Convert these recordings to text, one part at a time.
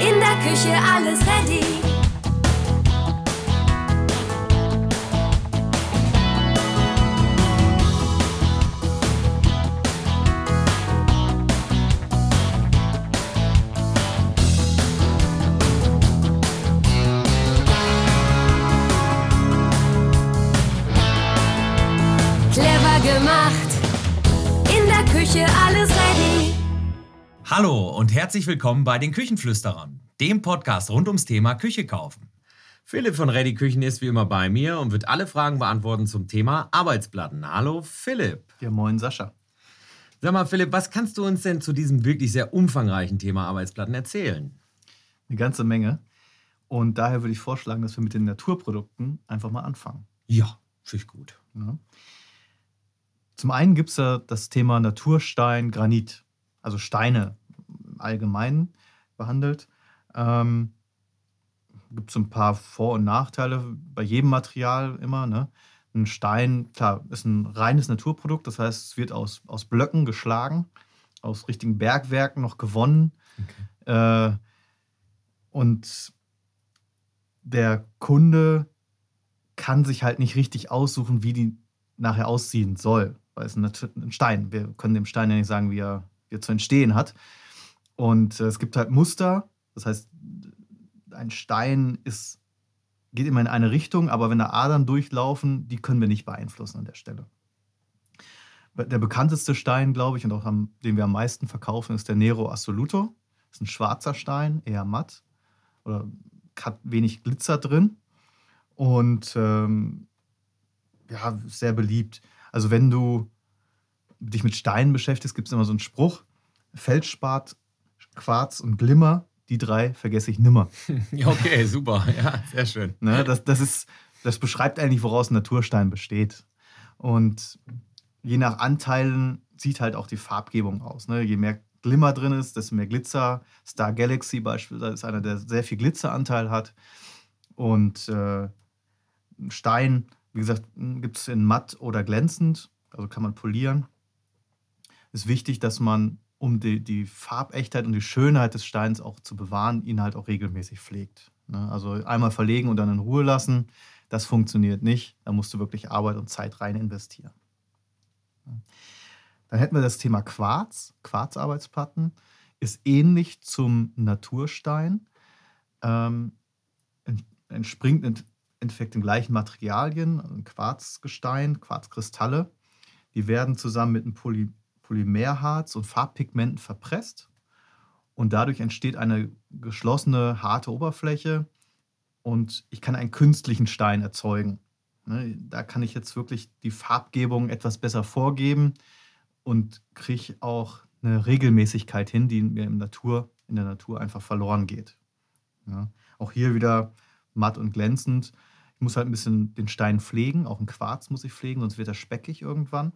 In der Küche alles ready. Hallo und herzlich willkommen bei den Küchenflüsterern, dem Podcast rund ums Thema Küche kaufen. Philipp von Ready Küchen ist wie immer bei mir und wird alle Fragen beantworten zum Thema Arbeitsplatten. Hallo Philipp. Ja, moin Sascha. Sag mal Philipp, was kannst du uns denn zu diesem wirklich sehr umfangreichen Thema Arbeitsplatten erzählen? Eine ganze Menge. Und daher würde ich vorschlagen, dass wir mit den Naturprodukten einfach mal anfangen. Ja, finde ich gut. Ja. Zum einen gibt es ja das Thema Naturstein, Granit, also Steine Allgemeinen behandelt. Ähm, gibt es ein paar Vor- und Nachteile bei jedem Material immer. Ne? Ein Stein, klar, ist ein reines Naturprodukt, das heißt, es wird aus, aus Blöcken geschlagen, aus richtigen Bergwerken noch gewonnen. Äh, und der Kunde kann sich halt nicht richtig aussuchen, wie die nachher aussehen soll. Weil es ein, ein Stein. Wir können dem Stein ja nicht sagen, wie er, wie er zu entstehen hat. Und äh, es gibt halt Muster. Das heißt, ein Stein ist, geht immer in eine Richtung, aber wenn da Adern durchlaufen, die können wir nicht beeinflussen an der Stelle. Der bekannteste Stein, glaube ich, und auch am, den wir am meisten verkaufen, ist der Nero Assoluto. Das ist ein schwarzer Stein, eher matt oder hat wenig Glitzer drin und ähm, ja, sehr beliebt. Also wenn du dich mit Steinen beschäftigst, gibt es immer so einen Spruch, Feldspat, Quarz und Glimmer, die drei vergesse ich nimmer. Ja, okay, super. Ja, sehr schön. Ne? Das, das, ist, das beschreibt eigentlich, woraus ein Naturstein besteht. Und je nach Anteilen sieht halt auch die Farbgebung aus. Ne? Je mehr Glimmer drin ist, desto mehr Glitzer. Star Galaxy beispielsweise ist einer, der sehr viel Glitzeranteil hat. Und äh, ein Stein, wie gesagt, gibt es in matt oder glänzend, also kann man polieren. Ist wichtig, dass man, um die, die Farbechtheit und die Schönheit des Steins auch zu bewahren, ihn halt auch regelmäßig pflegt. Ne? Also einmal verlegen und dann in Ruhe lassen, das funktioniert nicht. Da musst du wirklich Arbeit und Zeit rein investieren. Dann hätten wir das Thema Quarz, Quarzarbeitsplatten. Ist ähnlich zum Naturstein. Ähm, ent- entspringt im Endeffekt den gleichen Materialien, also ein Quarzgestein, Quarzkristalle. Die werden zusammen mit einem Poly Polymerharz und Farbpigmenten verpresst. Und dadurch entsteht eine geschlossene, harte Oberfläche. Und ich kann einen künstlichen Stein erzeugen. Ne, Da kann ich jetzt wirklich die Farbgebung etwas besser vorgeben und kriege auch eine Regelmäßigkeit hin, die mir im Natur, in der Natur einfach verloren geht. Ja. Auch hier wieder matt und glänzend. Ich muss halt ein bisschen den Stein pflegen, auch ein Quarz muss ich pflegen, sonst wird er speckig irgendwann.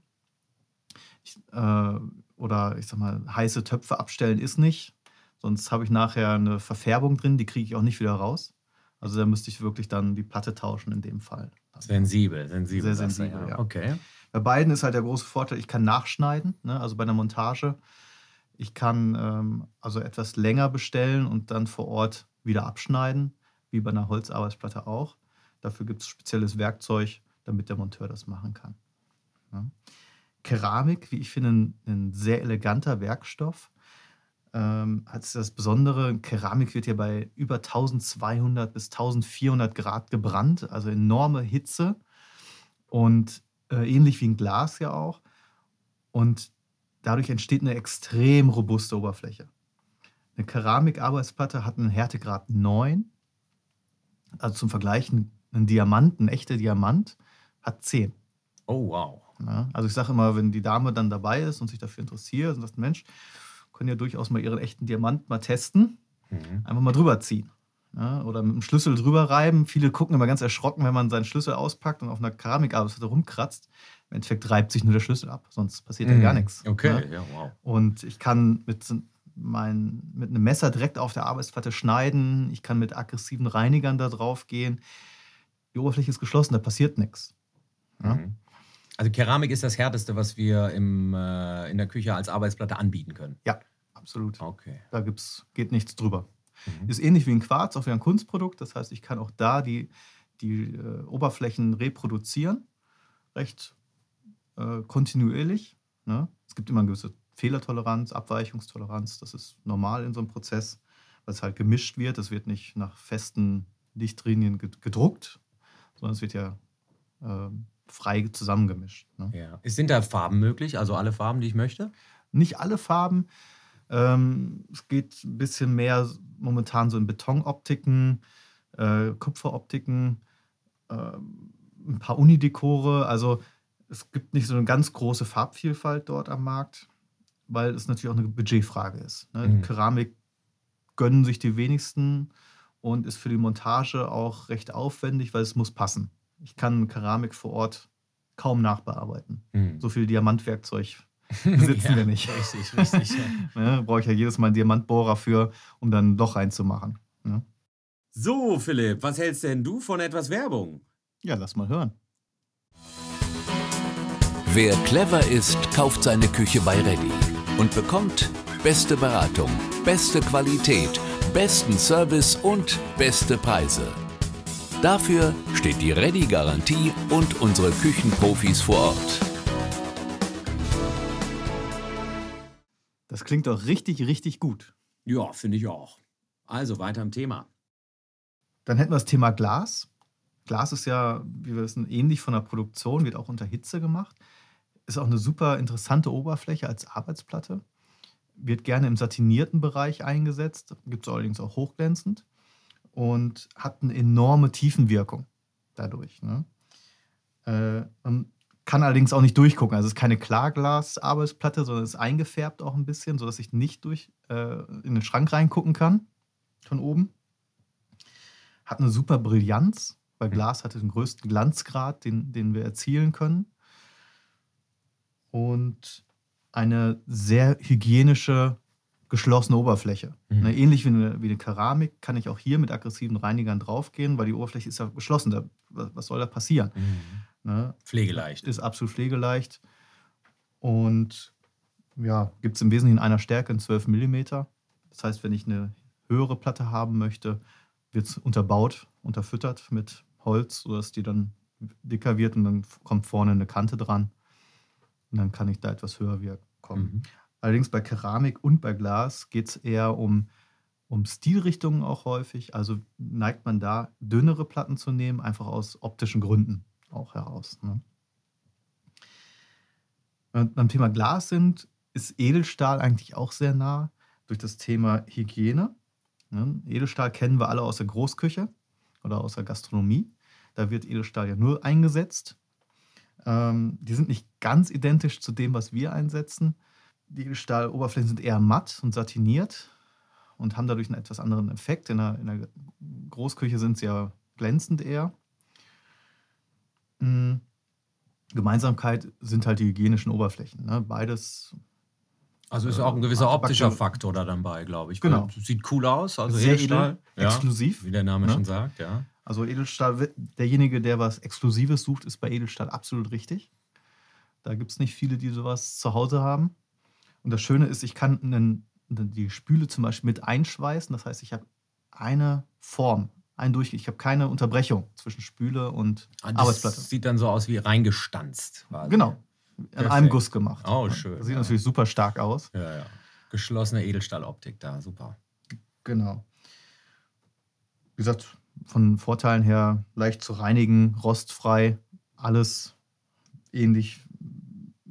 Ich, äh, oder ich sag mal, heiße Töpfe abstellen ist nicht. Sonst habe ich nachher eine Verfärbung drin, die kriege ich auch nicht wieder raus. Also da müsste ich wirklich dann die Platte tauschen in dem Fall. Sensibel, sensibel. Sehr sensibel, ja. Okay. Bei beiden ist halt der große Vorteil, ich kann nachschneiden, ne? also bei der Montage. Ich kann ähm, also etwas länger bestellen und dann vor Ort wieder abschneiden, wie bei einer Holzarbeitsplatte auch. Dafür gibt es spezielles Werkzeug, damit der Monteur das machen kann. Ja. Keramik, wie ich finde, ein, ein sehr eleganter Werkstoff. Ähm, hat das Besondere, Keramik wird ja bei über 1200 bis 1400 Grad gebrannt, also enorme Hitze. Und äh, ähnlich wie ein Glas ja auch. Und dadurch entsteht eine extrem robuste Oberfläche. Eine Keramikarbeitsplatte hat einen Härtegrad 9. Also zum Vergleich, ein Diamant, ein echter Diamant, hat 10. Oh, wow. Ja, also ich sage immer, wenn die Dame dann dabei ist und sich dafür interessiert und sagt, Mensch, können ja durchaus mal ihren echten Diamant mal testen, Mhm. einfach mal drüber ziehen. Ja, oder mit dem Schlüssel drüber reiben. Viele gucken immer ganz erschrocken, wenn man seinen Schlüssel auspackt und auf einer Keramikarbeit rumkratzt. Im Endeffekt reibt sich nur der Schlüssel ab, sonst passiert ja gar nichts. Okay, ne? ja, wow. Und ich kann mit, mein, mit einem Messer direkt auf der Arbeitsplatte schneiden. Ich kann mit aggressiven Reinigern da drauf gehen. Die Oberfläche ist geschlossen, da passiert nichts. Ja? Mhm. Also Keramik ist das Härteste, was wir im, äh, in der Küche als Arbeitsplatte anbieten können. Ja, absolut. Okay. Da gibt's, geht nichts drüber. Mhm. Ist ähnlich wie ein Quarz, auch wie ein Kunstprodukt. Das heißt, ich kann auch da die, die äh, Oberflächen reproduzieren, recht äh, kontinuierlich. Ne? Es gibt immer eine gewisse Fehlertoleranz, Abweichungstoleranz. Das ist normal in so einem Prozess, weil es halt gemischt wird. Es wird nicht nach festen Lichtlinien ged- gedruckt, sondern es wird ja ähm, frei zusammengemischt. Ne? Ja. Sind da Farben möglich? Also alle Farben, die ich möchte? Nicht alle Farben. Ähm, es geht ein bisschen mehr momentan so in Betonoptiken, äh, Kupferoptiken, ähm, ein paar Unidekore. Also es gibt nicht so eine ganz große Farbvielfalt dort am Markt, weil es natürlich auch eine Budgetfrage ist. Ne? Mhm. Keramik gönnen sich die wenigsten und ist für die Montage auch recht aufwendig, weil es muss passen. Ich kann Keramik vor Ort kaum nachbearbeiten. Mhm. So viel Diamantwerkzeug besitzen Ja, wir nicht. Richtig, richtig. ja. Ne, brauche ich ja jedes Mal einen Diamantbohrer für, um dann ein Loch reinzumachen. Ne? So, Philipp, was hältst denn du von etwas Werbung? Ja, lass mal hören. Wer clever ist, kauft seine Küche bei Ready und bekommt beste Beratung, beste Qualität, besten Service und beste Preise. Dafür steht die Ready-Garantie und unsere Küchenprofis vor Ort. Das klingt doch richtig, richtig gut. Ja, finde ich auch. Also weiter im Thema. Dann hätten wir das Thema Glas. Glas ist ja, wie wir wissen, ähnlich von der Produktion, wird auch unter Hitze gemacht. Ist auch eine super interessante Oberfläche als Arbeitsplatte. Wird gerne im satinierten Bereich eingesetzt, gibt es allerdings auch hochglänzend und hat eine enorme Tiefenwirkung dadurch. Ne? Äh, man kann allerdings auch nicht durchgucken. Also es ist keine Klarglas-Arbeitsplatte, sondern ist eingefärbt auch ein bisschen, sodass ich nicht durch äh, in den Schrank reingucken kann von oben. Hat eine super Brillanz, weil Glas hat den größten Glanzgrad, den, den wir erzielen können. Und eine sehr hygienische, geschlossene Oberfläche. Mhm. Ne, ähnlich wie eine, wie eine Keramik kann ich auch hier mit aggressiven Reinigern draufgehen, weil die Oberfläche ist ja geschlossen. Da, was soll da passieren? Ne? Pflegeleicht. Ist absolut pflegeleicht. Und ja, gibt es im Wesentlichen in einer Stärke in 12 mm. Das heißt, wenn ich eine höhere Platte haben möchte, wird es unterbaut, unterfüttert mit Holz, sodass die dann dicker wird und dann kommt vorne eine Kante dran. Und dann kann ich da etwas höher wir- kommen. Mhm. Allerdings bei Keramik und bei Glas geht es eher um, um Stilrichtungen auch häufig. Also neigt man da, dünnere Platten zu nehmen, einfach aus optischen Gründen auch heraus. Ne? Und beim Thema Glas sind, ist Edelstahl eigentlich auch sehr nah durch das Thema Hygiene. Ne? Edelstahl kennen wir alle aus der Großküche oder aus der Gastronomie. Da wird Edelstahl ja nur eingesetzt. Ähm, die sind nicht ganz identisch zu dem, was wir einsetzen. Die Edelstahloberflächen sind eher matt und satiniert und haben dadurch einen etwas anderen Effekt. In der, in der Großküche sind sie ja glänzend eher. Mm, Gemeinsamkeit sind halt die hygienischen Oberflächen. Ne? Beides Also ist auch ein gewisser Äh, optischer Faktor da dann bei, glaube ich. Genau. Sieht cool aus. Also sehr Edelstahl. edel, exklusiv. Wie der Name ne? schon sagt, ja. Also Edelstahl, derjenige, der was Exklusives sucht, ist bei Edelstahl absolut richtig. Da gibt es nicht viele, die sowas zu Hause haben. Und das Schöne ist, ich kann einen, die Spüle zum Beispiel mit einschweißen. Das heißt, ich habe eine Form, ein Durchgehen. Ich habe keine Unterbrechung zwischen Spüle und Ah, Das Arbeitsplatte. sieht dann so aus wie reingestanzt. Quasi. Genau. Perfekt. einem Guss gemacht. Oh, schön, Das sieht ja. natürlich super stark aus. Ja, ja. Geschlossene Edelstahloptik da, super. Genau. Wie gesagt, von Vorteilen her leicht zu reinigen, rostfrei, alles ähnlich,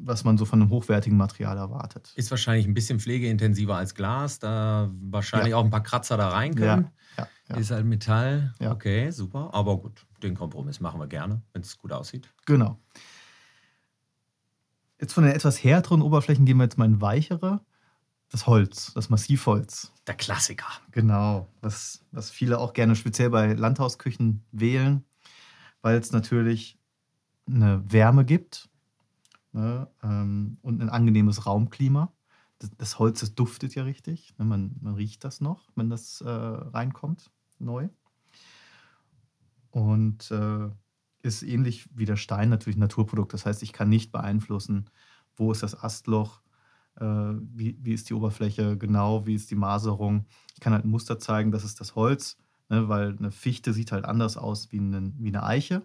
was man so von einem hochwertigen Material erwartet. Ist wahrscheinlich ein bisschen pflegeintensiver als Glas, da wahrscheinlich Ja. auch ein paar Kratzer da rein können. Ja, ja. Ist halt Metall. Okay, super. Aber gut, den Kompromiss machen wir gerne, wenn es gut aussieht. Genau. Jetzt von den etwas härteren Oberflächen gehen wir jetzt mal in weichere. Das Holz, das Massivholz. Der Klassiker. Genau, was, was viele auch gerne speziell bei Landhausküchen wählen, weil es natürlich eine Wärme gibt ne, ähm, und ein angenehmes Raumklima. Das, das Holz, das duftet ja richtig. Ne, man, man riecht das noch, wenn das äh, reinkommt, neu. Und äh, ist ähnlich wie der Stein natürlich ein Naturprodukt. Das heißt, ich kann nicht beeinflussen, wo ist das Astloch, äh, wie, wie ist die Oberfläche genau, wie ist die Maserung. Ich kann halt ein Muster zeigen, das ist das Holz, ne, weil eine Fichte sieht halt anders aus wie eine, wie eine Eiche.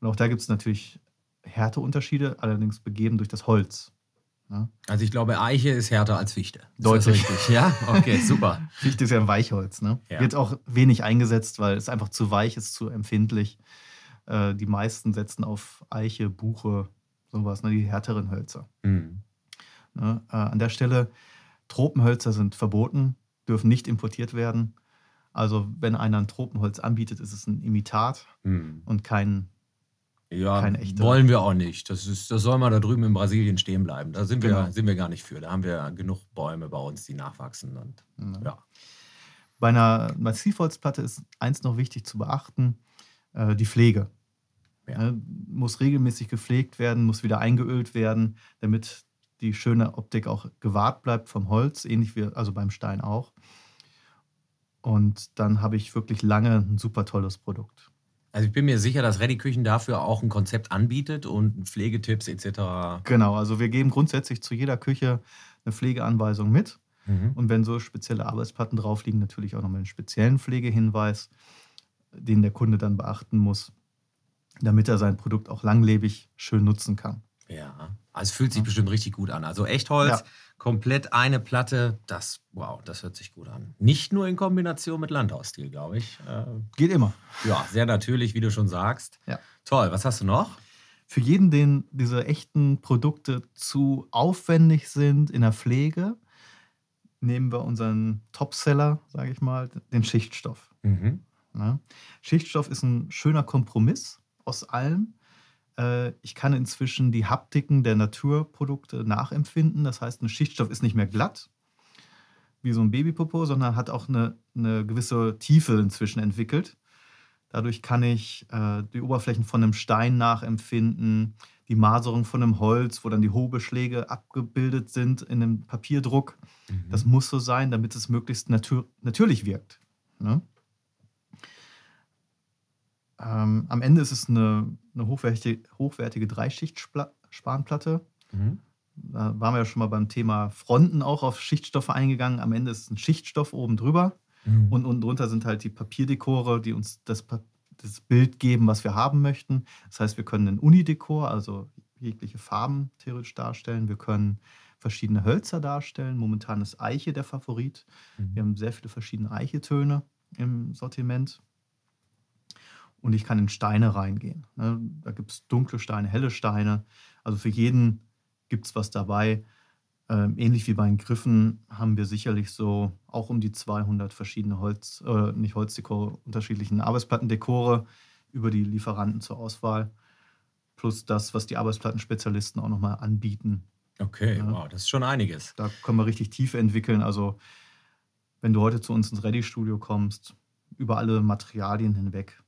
Und auch da gibt es natürlich Härteunterschiede, allerdings begeben durch das Holz. Ne? Also ich glaube, Eiche ist härter als Fichte. Deutlich. Richtig? Ja, okay, super. Fichte ist ja ein Weichholz. Ne? Ja. Wird auch wenig eingesetzt, weil es einfach zu weich ist, zu empfindlich. Äh, die meisten setzen auf Eiche, Buche, sowas, ne? die härteren Hölzer. Mhm. Ne? Äh, an der Stelle, Tropenhölzer sind verboten, dürfen nicht importiert werden. Also wenn einer ein Tropenholz anbietet, ist es ein Imitat Mhm. und kein Ja, Keine echte. wollen wir auch nicht. Das, ist, das soll mal da drüben in Brasilien stehen bleiben. Da sind wir, Genau. sind wir gar nicht für. Da haben wir genug Bäume bei uns, die nachwachsen. Und, Ne? ja. Bei einer Massivholzplatte ist eins noch wichtig zu beachten, äh, die Pflege. Ja. Ne, muss regelmäßig gepflegt werden, muss wieder eingeölt werden, damit die schöne Optik auch gewahrt bleibt vom Holz, ähnlich wie also beim Stein auch. Und dann habe ich wirklich lange ein super tolles Produkt. Also ich bin mir sicher, dass Ready Küchen dafür auch ein Konzept anbietet und Pflegetipps etc. Genau, also wir geben grundsätzlich zu jeder Küche eine Pflegeanweisung mit. Mhm. Und wenn so spezielle Arbeitsplatten drauf liegen, natürlich auch nochmal einen speziellen Pflegehinweis, den der Kunde dann beachten muss, damit er sein Produkt auch langlebig schön nutzen kann. Ja, also es fühlt sich bestimmt richtig gut an. Also Echtholz, Ja. Komplett eine Platte, das, wow, das hört sich gut an. Nicht nur in Kombination mit Landhausstil, glaube ich. Äh, Geht immer. ja, sehr natürlich, wie du schon sagst. Ja. Toll, was hast du noch? Für jeden, den diese echten Produkte zu aufwendig sind in der Pflege, nehmen wir unseren Topseller, sage ich mal, den Schichtstoff. Mhm. Ne? Schichtstoff ist ein schöner Kompromiss aus allem. Äh, Ich kann inzwischen die Haptiken der Naturprodukte nachempfinden. Das heißt, ein Schichtstoff ist nicht mehr glatt, wie so ein Babypopo, sondern hat auch eine, eine gewisse Tiefe inzwischen entwickelt. Dadurch kann ich äh, die Oberflächen von einem Stein nachempfinden, die Maserung von einem Holz, wo dann die Hobeschläge abgebildet sind in einem Papierdruck. Mhm. Das muss so sein, damit es möglichst natür natürlich wirkt. Ne? Ähm, am Ende ist es eine, eine hochwertige, hochwertige Dreischicht-Spanplatte. Mhm. Da waren wir ja schon mal beim Thema Fronten auch auf Schichtstoffe eingegangen. Am Ende ist es ein Schichtstoff oben drüber. Mhm. Und unten drunter sind halt die Papierdekore, die uns das, das Bild geben, was wir haben möchten. Das heißt, wir können einen Unidekor, also jegliche Farben theoretisch darstellen. Wir können verschiedene Hölzer darstellen. Momentan ist Eiche der Favorit. Mhm. Wir haben sehr viele verschiedene Eichetöne im Sortiment. Und ich kann in Steine reingehen. ne? Da gibt es dunkle Steine, helle Steine. Also für jeden gibt es was dabei. Ähm, ähnlich wie bei den Griffen haben wir sicherlich so auch um die 200 verschiedene Holz, äh, nicht Holzdekore, unterschiedlichen Arbeitsplattendekore über die Lieferanten zur Auswahl. Plus das, was die Arbeitsplattenspezialisten auch nochmal anbieten. Okay, Ja. wow, das ist schon einiges. Da können wir richtig tief entwickeln. Also, wenn du heute zu uns ins Ready-Studio kommst, über alle Materialien hinweg,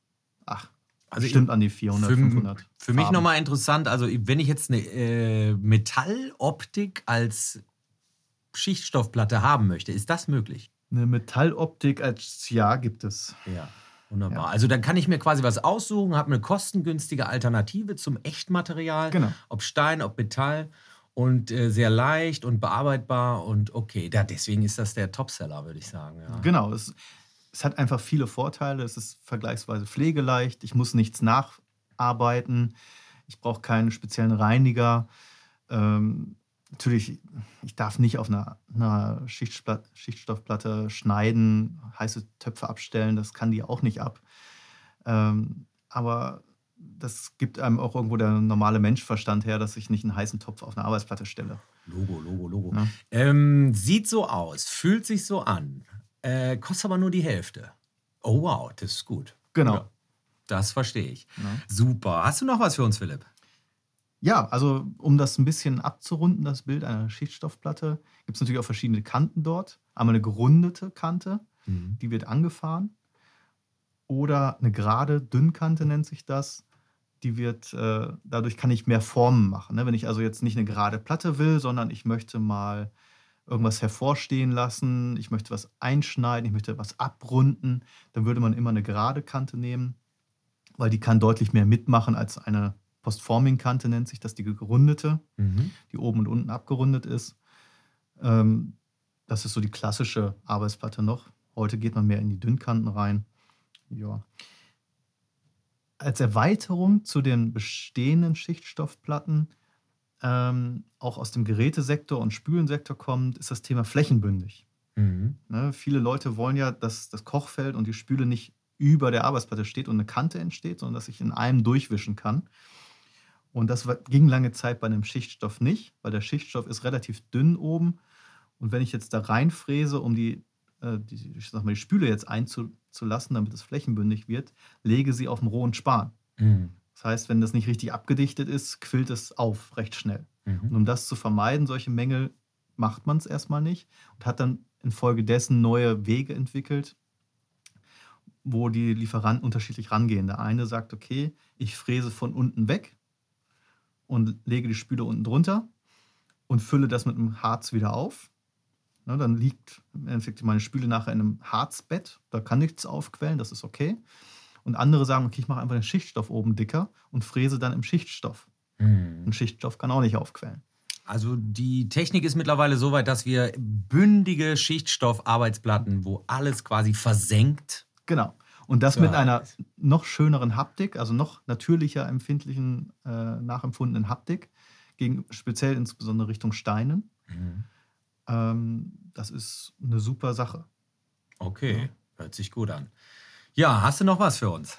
ach, Also bestimmt an die 400, für, 500. Für mich nochmal interessant, also wenn ich jetzt eine äh, Metalloptik als Schichtstoffplatte haben möchte, ist das möglich? Eine Metalloptik als Ja gibt es. Ja, wunderbar. Ja. Also dann kann ich mir quasi was aussuchen, habe eine kostengünstige Alternative zum Echtmaterial, Genau. ob Stein, ob Metall und äh, sehr leicht und bearbeitbar und okay, da, deswegen ist das der Topseller, würde ich sagen. Ja. Genau. Es, es hat einfach viele Vorteile. Es ist vergleichsweise pflegeleicht. Ich muss nichts nacharbeiten. Ich brauche keinen speziellen Reiniger. Ähm, natürlich, ich darf nicht auf einer, einer Schichtstoffplatte schneiden, heiße Töpfe abstellen. Das kann die auch nicht ab. Ähm, aber das gibt einem auch irgendwo der normale Menschverstand her, dass ich nicht einen heißen Topf auf eine Arbeitsplatte stelle. Logo, Logo, Logo. Ja. Ähm, sieht so aus, fühlt sich so an, äh, kostet aber nur die Hälfte. Oh wow, das ist gut. Genau. Ja, das verstehe ich. Ja. Super. Hast du noch was für uns, Philipp? Ja, also um das ein bisschen abzurunden, das Bild einer Schichtstoffplatte, gibt es natürlich auch verschiedene Kanten dort. Einmal eine gerundete Kante, die wird angefahren. Oder eine gerade Dünnkante nennt sich das. Die wird, äh, dadurch kann ich mehr Formen machen. Ne? Wenn ich also jetzt nicht eine gerade Platte will, sondern ich möchte mal irgendwas hervorstehen lassen, ich möchte was einschneiden, ich möchte was abrunden, dann würde man immer eine gerade Kante nehmen, weil die kann deutlich mehr mitmachen als eine Postforming-Kante nennt sich das, die gerundete, Mhm. die oben und unten abgerundet ist. Ähm, das ist so die klassische Arbeitsplatte noch. Heute geht man mehr in die Dünnkanten rein. Ja. Als Erweiterung zu den bestehenden Schichtstoffplatten, ähm, auch aus dem Gerätesektor und Spülensektor kommt, ist das Thema flächenbündig. Mhm. Ne, viele Leute wollen ja, dass das Kochfeld und die Spüle nicht über der Arbeitsplatte steht und eine Kante entsteht, sondern dass ich in einem durchwischen kann. Und das ging lange Zeit bei einem Schichtstoff nicht, weil der Schichtstoff ist relativ dünn oben. Und wenn ich jetzt da reinfräse, um die, äh, die, ich sag mal, die Spüle jetzt einzulassen, damit es flächenbündig wird, lege sie auf dem rohen Span. Mhm. Das heißt, wenn das nicht richtig abgedichtet ist, quillt es auf recht schnell. Und Mhm. um das zu vermeiden, solche Mängel, macht man es erstmal nicht und hat dann infolgedessen neue Wege entwickelt, wo die Lieferanten unterschiedlich rangehen. Der eine sagt, okay, ich fräse von unten weg und lege die Spüle unten drunter und fülle das mit einem Harz wieder auf. Ne, dann liegt im Endeffekt meine Spüle nachher in einem Harzbett, da kann nichts aufquellen, das ist okay. Und andere sagen, okay, ich mache einfach den Schichtstoff oben dicker und fräse dann im Schichtstoff. Mhm. Ein Schichtstoff kann auch nicht aufquellen. Also die Technik ist mittlerweile so weit, dass wir bündige Schichtstoffarbeitsplatten, wo alles quasi versenkt. Genau. Und das Ja. mit einer noch schöneren Haptik, also noch natürlicher empfindlichen, äh, nachempfundenen Haptik, gegen, speziell insbesondere Richtung Steinen. Mhm. Ähm, das ist eine super Sache. Okay, hört sich gut an. Ja, hast du noch was für uns?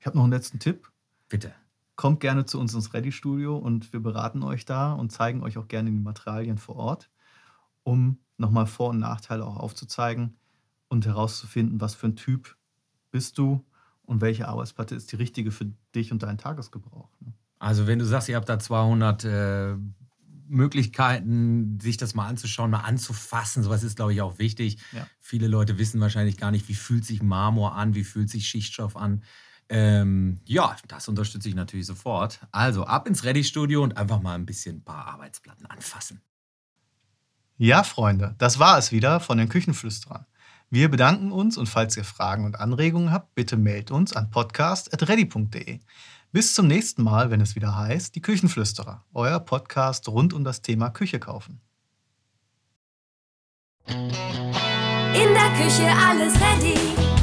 Ich habe noch einen letzten Tipp. Bitte. Kommt gerne zu uns ins Ready-Studio und wir beraten euch da und zeigen euch auch gerne die Materialien vor Ort, um nochmal Vor- und Nachteile auch aufzuzeigen und herauszufinden, was für ein Typ bist du und welche Arbeitsplatte ist die richtige für dich und deinen Tagesgebrauch. ne? Also wenn du sagst, ihr habt da 200 äh, Möglichkeiten, sich das mal anzuschauen, mal anzufassen, sowas ist, glaube ich, auch wichtig. Ja. Viele Leute wissen wahrscheinlich gar nicht, wie fühlt sich Marmor an, wie fühlt sich Schichtstoff an. Ähm, ja, das unterstütze ich natürlich sofort. Also ab ins Ready-Studio und einfach mal ein bisschen ein paar Arbeitsplatten anfassen. Ja, Freunde, das war es wieder von den Küchenflüsterern. Wir bedanken uns und falls ihr Fragen und Anregungen habt, bitte meldet uns an podcast.ready.de. Bis zum nächsten Mal, wenn es wieder heißt, die Küchenflüsterer, euer Podcast rund um das Thema Küche kaufen. In der Küche alles ready.